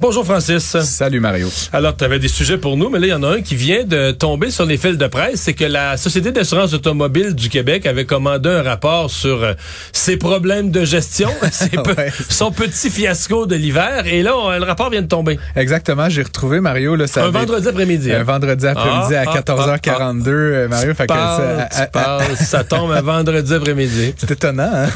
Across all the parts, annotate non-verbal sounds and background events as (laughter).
Bonjour Francis. Salut Mario. Alors, tu avais des sujets pour nous, mais là, il y en a un qui vient de tomber sur les fils de presse. C'est que la Société d'assurance automobile du Québec avait commandé un rapport sur euh, ses problèmes de gestion, (laughs) ses Ouais. son petit fiasco de l'hiver. Et là, on- le rapport vient de tomber. Exactement, j'ai retrouvé Mario. Là, ça Un avait- vendredi après-midi. Un hein. vendredi après-midi Ah, à ah, 14h42, euh, Mario. Fait que ça- tu à- à- parles, ça tombe un (laughs) vendredi après-midi. C'est étonnant, hein?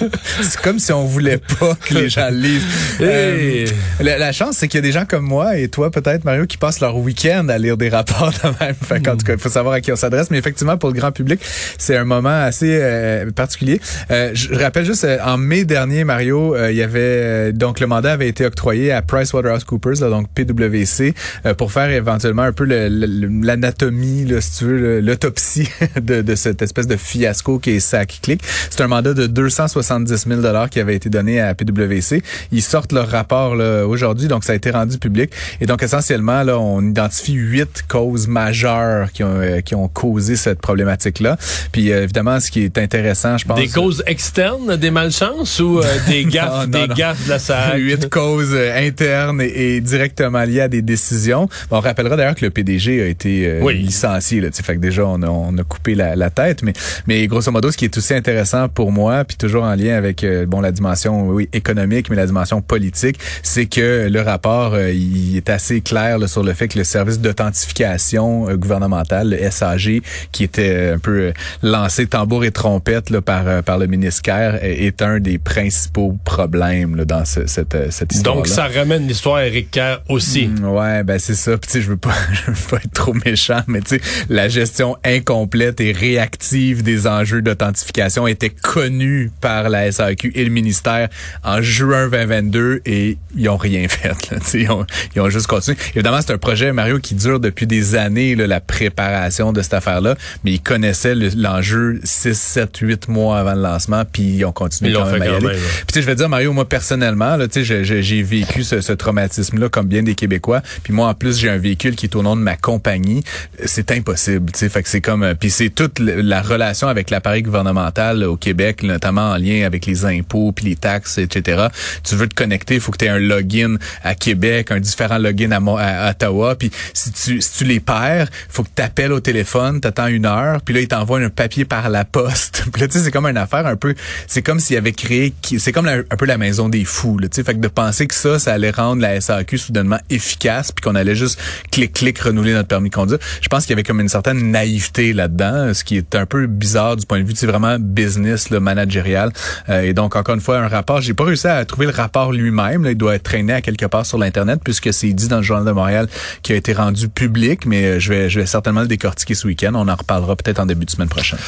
(laughs) c'est comme si on voulait pas que les gens lisent. Hey. Euh, la, la c'est qu'il y a des gens comme moi et toi, peut-être, Mario, qui passent leur week-end à lire des rapports de même. Fait qu'en tout cas, il faut savoir à qui on s'adresse. Mais effectivement, pour le grand public, c'est un moment assez euh, particulier. Euh, je rappelle juste, euh, en mai dernier, Mario, euh, il y avait euh, donc le mandat avait été octroyé à PricewaterhouseCoopers, là, donc PwC, euh, pour faire éventuellement un peu l'anatomie, si tu veux, l'autopsie (laughs) de, de cette espèce de fiasco qui est Sac Click. C'est un mandat de 270 000 dollars qui avait été donné à PwC. Ils sortent leur rapport aujourd'hui, donc ça a été rendu public. Et donc essentiellement, là, on identifie huit causes majeures qui ont, euh, qui ont causé cette problématique-là. Puis euh, évidemment, ce qui est intéressant, je pense... Des causes externes, des malchances ou euh, (laughs) des gaffes, Non, non, des non. gaffes de la SAC? (laughs) Huit causes euh, internes et, et directement liées à des décisions. Bon, on rappellera d'ailleurs que le PDG a été euh, Oui. licencié. Là, fait que déjà, on a, on a coupé la, la tête. Mais, mais grosso modo, ce qui est aussi intéressant pour moi, puis toujours en lien avec euh, bon la dimension oui, économique, mais la dimension politique, c'est que le rapport, euh, il est assez clair là, sur le fait que le service d'authentification euh, gouvernementale, le SAG, qui était un peu euh, lancé tambour et trompette là, par, euh, par le ministère, est, un des principaux problèmes là, dans ce- cette, cette histoire Donc, ça ramène l'histoire à Éric Kerr aussi. Mm, Ouais, ben c'est ça. Puis je veux pas, (laughs) je veux pas être trop méchant, mais tu sais, la gestion incomplète et réactive des enjeux d'authentification était connue par la SAQ et le ministère en juin 2022 et ils ont rien fait. Là, sais, ils, ont, ils ont juste continué. Évidemment, c'est un projet Mario qui dure depuis des années là, la préparation de cette affaire-là, mais ils connaissaient le- l'enjeu 6, 7, 8 mois avant le lancement, puis ils ont continué Ils quand même fait à y aller. même. Puis tu sais, je vais dire Mario, moi personnellement, là, tu sais, je- je- j'ai vécu ce, ce traumatisme-là comme bien des Québécois. Puis moi, en plus, j'ai un véhicule qui est au nom de ma compagnie. C'est impossible, tu sais. Fait que c'est comme, euh, puis c'est toute le- la relation avec l'appareil gouvernemental au Québec, notamment en lien avec les impôts puis les taxes, etc. Tu veux te connecter, il faut que tu aies un login à Québec, un différent login à, Mo- à Ottawa. Puis si tu si tu les perds, faut que tu appelles au téléphone, t'attends une heure, puis là ils t'envoient un papier par la poste. (laughs) puis là tu sais c'est comme une affaire un peu, c'est comme s'il avait créé, c'est comme un peu la maison des fous. Tu sais, fait que de penser que ça, ça allait rendre la SAQ soudainement efficace, puis qu'on allait juste clic clic renouveler notre permis de conduire. Je pense qu'il y avait comme une certaine naïveté là-dedans, ce qui est un peu bizarre du point de vue, c'est vraiment business, le managérial. Euh, et donc encore une fois un rapport, j'ai pas réussi à trouver le rapport lui-même. il doit être traîné à quelque part sur l'internet puisque c'est dit dans le journal de Montréal qui a été rendu public, mais euh, je vais je vais certainement le décortiquer ce week-end. On en reparlera peut-être en début de semaine prochaine.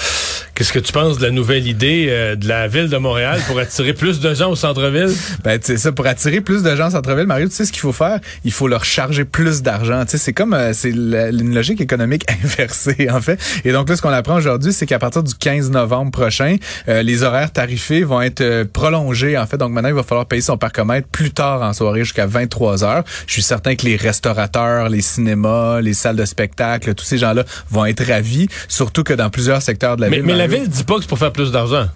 Qu'est-ce que tu penses de la nouvelle idée euh, de la ville de Montréal pour attirer plus de gens au centre-ville? (laughs) Ben, tu sais, ça, pour attirer plus de gens en centre-ville, Mario, tu sais ce qu'il faut faire? Il faut leur charger plus d'argent. Tu sais, c'est comme, euh, c'est une logique économique (laughs) inversée, en fait. Et donc, là, ce qu'on apprend aujourd'hui, c'est qu'à partir du 15 novembre prochain, euh, les horaires tarifés vont être euh, prolongés, en fait. Donc, maintenant, il va falloir payer son parcomètre plus tard en soirée jusqu'à 23 heures. Je suis certain que les restaurateurs, les cinémas, les salles de spectacle, tous ces gens-là vont être ravis, surtout que dans plusieurs secteurs de la Mais, ville. mais la ville dit pas que c'est pour faire plus d'argent.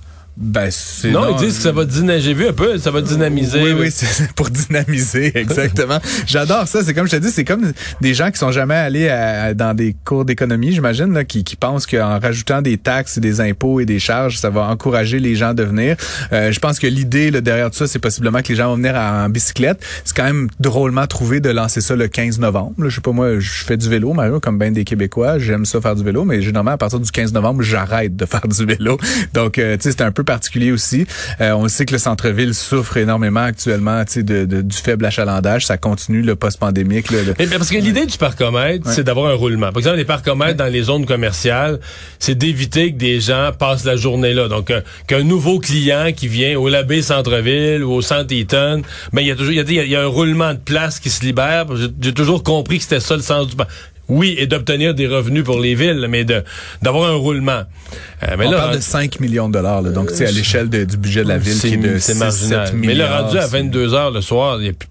Ben, c'est Non, ils disent que ça va dynamiser. J'ai vu un peu, ça va dynamiser. Oui, oui, c'est pour dynamiser, (laughs) exactement. J'adore ça. C'est comme je te dis, c'est comme des gens qui sont jamais allés à- dans des cours d'économie, j'imagine, là, qui, qui pensent qu'en rajoutant des taxes, et des impôts et des charges, ça va encourager les gens de venir. Euh, je pense que l'idée là, derrière tout ça, c'est possiblement que les gens vont venir en, en bicyclette. C'est quand même drôlement trouvé de lancer ça le 15 novembre. Là, je sais pas moi, je fais du vélo, Mario, comme bien des Québécois. J'aime ça faire du vélo, mais généralement à partir du 15 novembre, j'arrête de faire du vélo. Donc, euh, tu sais, c'est un peu particulier aussi. Euh, on sait que le centre-ville souffre énormément actuellement, de, de- du faible achalandage. Ça continue le post-pandémique. le- Mais parce que l'idée du parcomètre, c'est d'avoir un roulement. Par exemple, les parcomètres dans les zones commerciales, c'est d'éviter que des gens passent la journée là. Donc, euh, qu'un nouveau client qui vient au Labé Centre-Ville ou au Centre Eaton, ben, il y a toujours, il y a, y a un roulement de place qui se libère. J'ai j'ai toujours compris que c'était ça le sens du... oui, et d'obtenir des revenus pour les villes, mais de d'avoir un roulement. Euh, mais On là, parle de 5 millions de dollars, là, donc c'est à l'échelle du budget de la ville qui est de 6, 7 millions. Mais le rendu à 22 heures le soir, il n'y a plus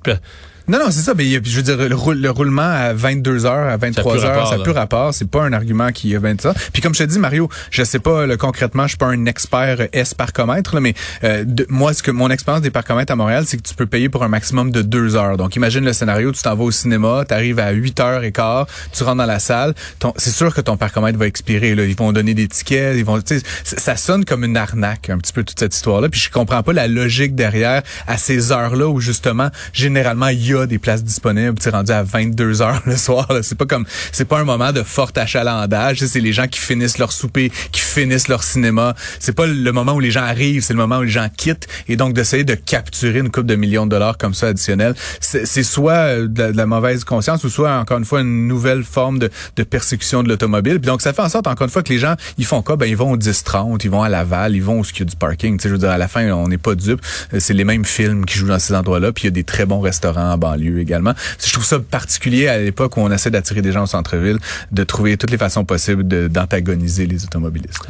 non, non, c'est ça. Mais je veux dire, le, roulement à 22 heures, à 23 heures, ça n'a plus rapport. C'est pas un argument qui a 20 ça. Puis comme je te dis, Mario, je sais pas le, concrètement, je suis pas un expert S parcomètre, là, mais euh, moi, ce que mon expérience des parcomètres à Montréal, c'est que tu peux payer pour un maximum de deux heures. Donc, imagine le scénario, tu t'en vas au cinéma, tu arrives à 8 heures et quart, tu rentres dans la salle, c'est sûr que ton parcomètre va expirer. Là. Ils vont donner des tickets, ils vont, ça sonne comme une arnaque un petit peu toute cette histoire-là. Puis je comprends pas la logique derrière à ces heures-là où justement, généralement, il y a des places disponibles, tu rendu à 22 heures le soir. C'est pas comme, c'est pas un moment de fort achalandage. C'est les gens qui finissent leur souper, qui finissent leur cinéma. C'est pas le moment où les gens arrivent, c'est le moment où les gens quittent. Et donc d'essayer de capturer une coupe de millions de dollars comme ça additionnel, c'est soit euh, de la, mauvaise conscience ou soit encore une fois une nouvelle forme de, persécution de l'automobile. Puis donc ça fait en sorte encore une fois que les gens, ils font quoi? Ben ils vont au 10-30, ils vont à Laval, ils vont au ski du parking. Tu sais, je veux dire à la fin, on n'est pas dupe. Euh, c'est les mêmes films qui jouent dans ces endroits-là. Puis il y a des très bons restaurants en banlieue également. Je trouve ça particulier à l'époque où on essaie d'attirer des gens au centre-ville, de trouver toutes les façons possibles d'antagoniser les automobilistes.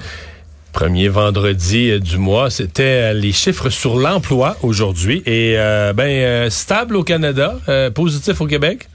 Premier vendredi euh, du mois, c'était euh, les chiffres sur l'emploi aujourd'hui et euh, ben stable au Canada, positif au Québec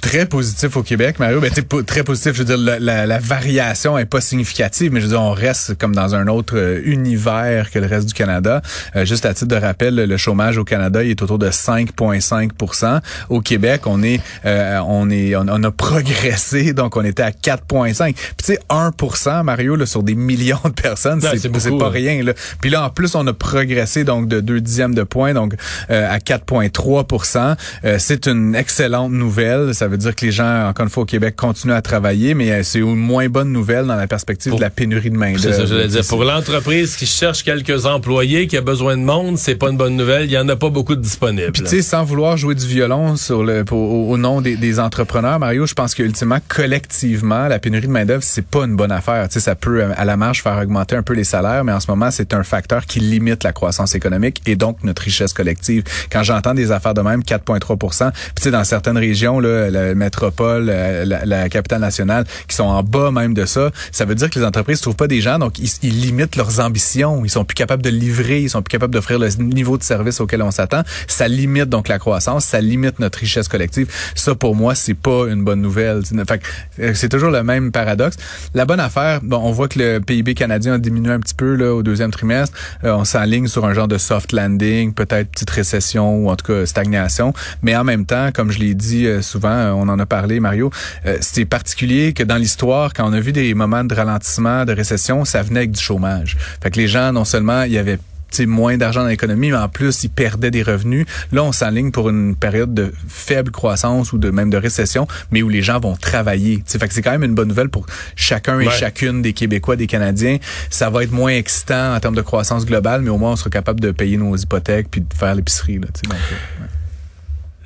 très positif au Québec, Mario. Ben, très positif, je veux dire, la, la, variation est pas significative, mais je veux dire, on reste comme dans un autre euh, univers que le reste du Canada. Euh, juste à titre de rappel, le chômage au Canada, il est autour de 5,5% Au Québec, on est, euh, on est, on, a progressé, donc on était à 4,5. Puis tu sais, 1% Mario, là, sur des millions de personnes, c'est pas rien. Là. Puis là, en plus, on a progressé donc de 2 dixièmes de points, donc à 4,3% C'est une excellente nouvelle. Ça veut dire que les gens, encore une fois, au Québec, continuent à travailler, mais euh, c'est une moins bonne nouvelle dans la perspective de la pénurie de main-d'œuvre. C'est ça, je veux dire. Pour l'entreprise qui cherche quelques employés, qui a besoin de monde, c'est pas une bonne nouvelle. Il y en a pas beaucoup de disponibles. Puis tu sais, sans vouloir jouer du violon sur le, au, nom des, entrepreneurs, Mario, je pense qu'ultimement, collectivement, la pénurie de main-d'œuvre, c'est pas une bonne affaire. Tu sais, ça peut, à la marge, faire augmenter un peu les salaires, mais en ce moment, c'est un facteur qui limite la croissance économique et donc notre richesse collective. Quand j'entends des affaires de même, 4,3 puis tu sais, dans certaines régions, là, la métropole, la, capitale nationale, qui sont en bas même de ça, ça veut dire que les entreprises trouvent pas des gens, donc ils, limitent leurs ambitions. Ils sont plus capables de livrer, ils sont plus capables d'offrir le niveau de service auquel on s'attend. Ça limite donc la croissance, ça limite notre richesse collective. Ça, pour moi, c'est pas une bonne nouvelle. Fait euh, c'est toujours le même paradoxe. La bonne affaire, bon, on voit que le PIB canadien a diminué un petit peu là au deuxième trimestre. Euh, on s'enligne sur un genre de soft landing, peut-être petite récession ou en tout cas stagnation. Mais en même temps, comme je l'ai dit euh, souvent, euh, on en a parlé, Mario, euh, c'est particulier que dans l'histoire, quand on a vu des moments de ralentissement, de récession, ça venait avec du chômage. Fait que les gens, non seulement il y avait moins d'argent dans l'économie, mais en plus, ils perdaient des revenus. Là, on s'enligne pour une période de faible croissance ou de même de récession, mais où les gens vont travailler. T'sais, fait que c'est quand même une bonne nouvelle pour chacun et chacune des Québécois, des Canadiens. Ça va être moins excitant en termes de croissance globale, mais au moins, on sera capable de payer nos hypothèques puis de faire l'épicerie. Là, donc,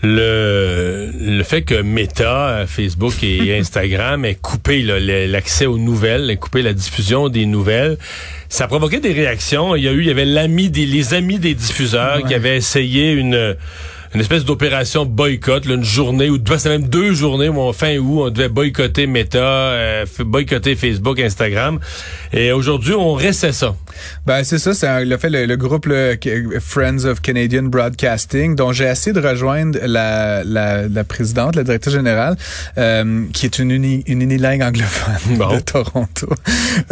le, le fait que Meta, Facebook et (laughs) Instagram aient coupé l'accès aux nouvelles, aient coupé la diffusion des nouvelles, ça a provoqué des réactions. Il y a eu, il y avait l'ami des, les amis des diffuseurs qui avaient essayé une une espèce d'opération boycott, une journée ou c'était même deux journées où fin août on devait boycotter Meta, euh, boycotter Facebook, Instagram. Et aujourd'hui, on restait ça. Ben c'est ça, c'est le fait le, groupe le, Friends of Canadian Broadcasting, dont j'ai essayé de rejoindre la, la, la présidente, la directrice générale, euh, qui est une, uni, une unilingue anglophone de Toronto.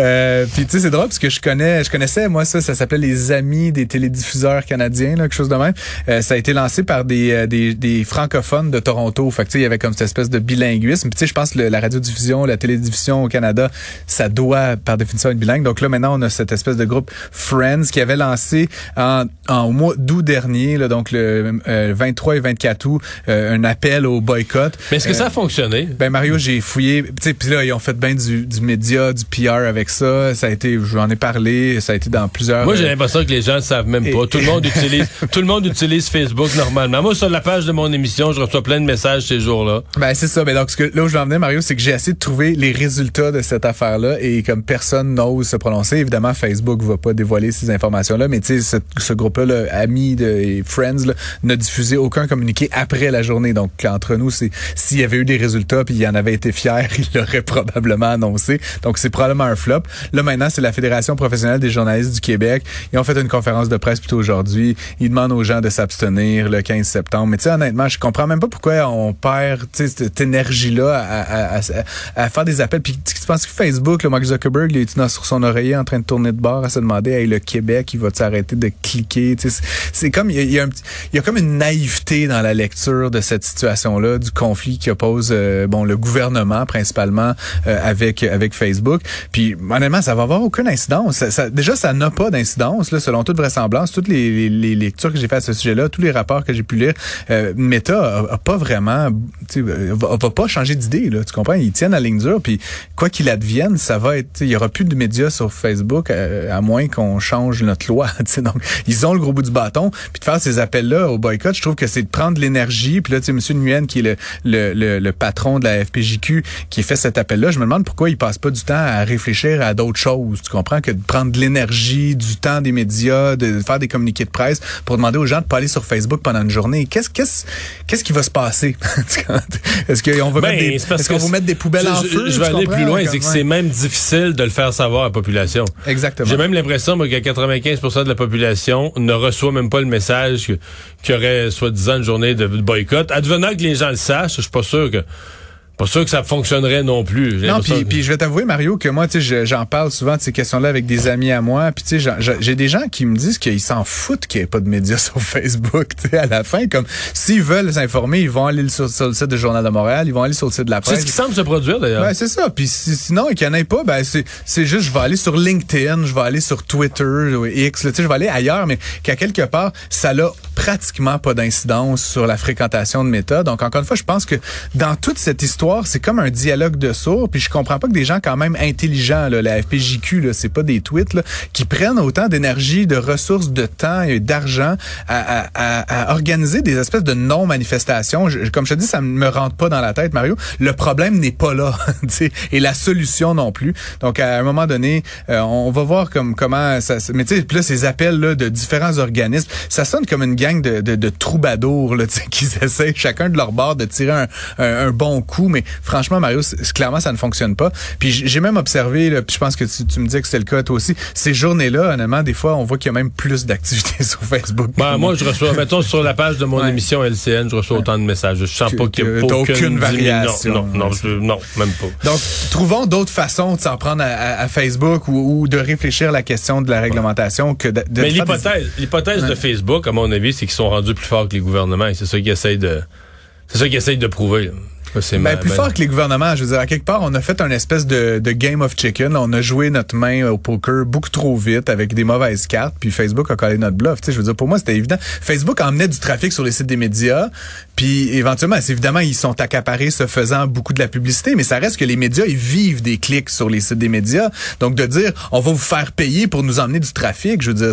Euh, Puis tu sais, c'est drôle parce que je connais, je connaissais moi ça, ça s'appelait les Amis des télédiffuseurs canadiens, là, quelque chose de même. Euh, ça a été lancé par des, euh, des, des francophones de Toronto. Fait que tu sais, il y avait comme cette espèce de bilinguisme. Puis tu sais, je pense que la radiodiffusion, la télédiffusion au Canada, ça doit par définition être bilingue. Donc là, maintenant, on a cette espèce de groupe Friends qui avait lancé en, en au mois d'août dernier, là, donc le 23 euh, et 24 août, euh, un appel au boycott. Mais est-ce que ça a fonctionné? Ben Mario, j'ai fouillé. Puis là, ils ont fait bien du, du média, du PR avec ça. Ça a été, j'en ai parlé, ça a été dans plusieurs. Moi, j'ai l'impression que les gens ne savent même pas. Tout le monde (laughs) utilise, tout le monde utilise Facebook normalement Ben, moi, sur la page de mon émission, je reçois plein de messages ces jours-là. Ben, c'est ça. Mais donc, ce que, là où je vais en venir, Mario, c'est que j'ai essayé de trouver les résultats de cette affaire-là et comme personne n'ose se prononcer, évidemment, Facebook va pas dévoiler ces informations-là, mais tu sais, ce, groupe-là, là, amis de, et Friends, n'a diffusé aucun communiqué après la journée. Donc, entre nous, c'est s'il y avait eu des résultats puis il en avait été fier, (laughs) il l'aurait probablement annoncé. Donc, c'est probablement un flop. Là, maintenant, c'est la Fédération professionnelle des journalistes du Québec. Ils ont fait une conférence de presse plutôt aujourd'hui. Ils demandent aux gens de s'abstenir le 15 septembre. Mais tu sais, honnêtement, je comprends même pas pourquoi on perd cette énergie-là à, à, à, faire des appels. Puis tu penses que Facebook, le Mark Zuckerberg, il est sur son oreiller en train de tourner de bord à se demander, hey, le Québec, il va arrêter de cliquer? C'est comme, il y, a, y a comme une naïveté dans la lecture de cette situation-là, du conflit qui oppose, euh, bon, le gouvernement principalement euh, avec avec Facebook. Puis honnêtement, ça va avoir aucune incidence. Ça, ça, déjà, ça n'a pas d'incidence, là, selon toute vraisemblance. Toutes les, les, lectures que j'ai fait à ce sujet-là, tous les rapports que j'ai pu lire, euh, Meta a, pas vraiment, va, va pas changer d'idée. Là, tu comprends? Ils tiennent la ligne dure. Puis quoi qu'il advienne, ça va être, il y aura plus de médias sur Facebook euh, à moins qu'on change notre loi. (laughs) Donc ils ont le gros bout du bâton. Puis de faire ces appels-là au boycott, je trouve que c'est de prendre l'énergie. Puis là, tu sais, Monsieur Nguyen, qui est le, le, le, le, patron de la FPJQ, qui fait cet appel-là, je me demande pourquoi il passe pas du temps à réfléchir à d'autres choses. Tu comprends que de prendre de l'énergie, du temps des médias, de faire des communiqués de presse pour demander aux gens de pas aller sur Facebook pendant une journée. Qu'est-ce qu'est-ce qu'est-ce qui va se passer? (laughs) Est-ce qu'on va ben, mettre des est-ce qu'on va mettre des poubelles je, en feu Je, vais aller plus loin, c'est que c'est même difficile de le faire savoir à la population. Exactement. J'ai même l'impression que 95% de la population ne reçoit même pas le message qu'il y aurait soi-disant une journée de boycott. Advenant que les gens le sachent, je suis pas sûr que pas sûr que ça fonctionnerait non plus. Non, puis, je vais t'avouer, Mario, que moi, tu sais, j'en parle souvent de ces questions-là avec des amis à moi. Puis tu sais, j'ai des gens qui me disent qu'ils s'en foutent qu'il n'y ait pas de médias (laughs) sur Facebook. Tu sais, à la fin, comme s'ils veulent s'informer, ils vont aller sur, le site du Journal de Montréal, ils vont aller sur le site de la presse. C'est ce qui semble se produire d'ailleurs. Ouais, c'est ça. Puis sinon, qu'il n'y en ait pas, ben c'est c'est juste, je vais aller sur LinkedIn, je vais aller sur Twitter, X, tu sais, je vais aller ailleurs, mais qu'à quelque part, ça n'a pratiquement pas d'incidence sur la fréquentation de méta. Donc encore une fois, je pense que dans toute cette histoire, c'est comme un dialogue de sourds. Puis je comprends pas que des gens quand même intelligents, là, la FPJQ, là, c'est pas des tweets, là, qui prennent autant d'énergie, de ressources, de temps et d'argent à, à, à, organiser des espèces de non-manifestations. comme je te dis, ça me rentre pas dans la tête, Mario. Le problème n'est pas là, (laughs) et la solution non plus. Donc à un moment donné, euh, on va voir comme comment ça. Mais tu sais, là ces appels là de différents organismes, ça sonne comme une gang de, de, de troubadours là, (laughs) qui essaient chacun de leur bord de tirer un, un, un bon coup, mais franchement, Mario, clairement, ça ne fonctionne pas. Puis j'ai même observé, puis je pense que tu, me dis que c'est le cas toi aussi, ces journées-là, honnêtement, des fois, on voit qu'il y a même plus d'activités (laughs) sur Facebook. Ben, moi, je reçois, mettons, sur la page de mon émission LCN, je reçois autant de messages. Je sens pas qu'il y a aucune, variation. Non, non, non, même pas. Donc, trouvons d'autres façons de s'en prendre à, Facebook ou, de réfléchir à la question de la réglementation que de, Mais l'hypothèse, l'hypothèse de Facebook, à mon avis, c'est qu'ils sont rendus plus forts que les gouvernements et c'est ça qu'ils essayent de, c'est ça qu'ils essayent de prouver. Ben, plus fort que les gouvernements. Je veux dire, à quelque part, on a fait un espèce de, de game of chicken. On a joué notre main au poker beaucoup trop vite avec des mauvaises cartes. Puis Facebook a collé notre bluff. Tu sais, je veux dire, pour moi, c'était évident. Facebook emmenait du trafic sur les sites des médias. Puis éventuellement, c'est évidemment, ils sont accaparés se faisant beaucoup de la publicité. Mais ça reste que les médias, ils vivent des clics sur les sites des médias. Donc de dire, on va vous faire payer pour nous emmener du trafic. Je veux dire,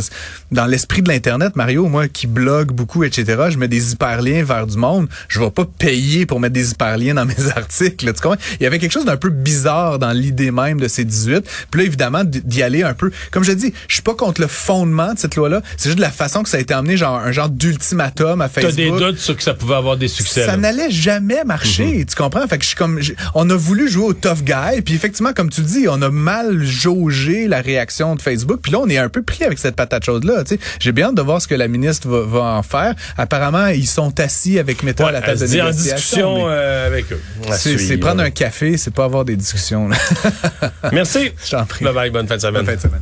dans l'esprit de l'Internet, Mario, moi qui blogue beaucoup, etc., je mets des hyperliens vers du monde. Je vais pas payer pour mettre des hyperliens dans mes (laughs) articles. Tu comprends? Il y avait quelque chose d'un peu bizarre dans l'idée même de ces 18. Puis là, évidemment, d'y aller un peu. Comme je dis, je suis pas contre le fondement de cette loi-là. C'est juste de la façon que ça a été amené, genre un genre d'ultimatum à Facebook. T'as des doutes sur que ça pouvait avoir des succès. Ça n'allait jamais marcher. Mhm. Tu comprends? Fait que je suis comme, on a voulu jouer au tough guy. Puis effectivement, comme tu dis, on a mal jaugé la réaction de Facebook. Puis là, on est un peu pris avec cette patate chaude-là. Tu sais, j'ai bien hâte de voir ce que la ministre va, en faire. Apparemment, ils sont assis avec Meta à la table de négociation. en discussion euh, avec eux. C'est prendre un café, c'est pas avoir des discussions. Merci. (laughs) Je t'en prie. Bye bye, bonne fin de semaine. Bonne fin de semaine.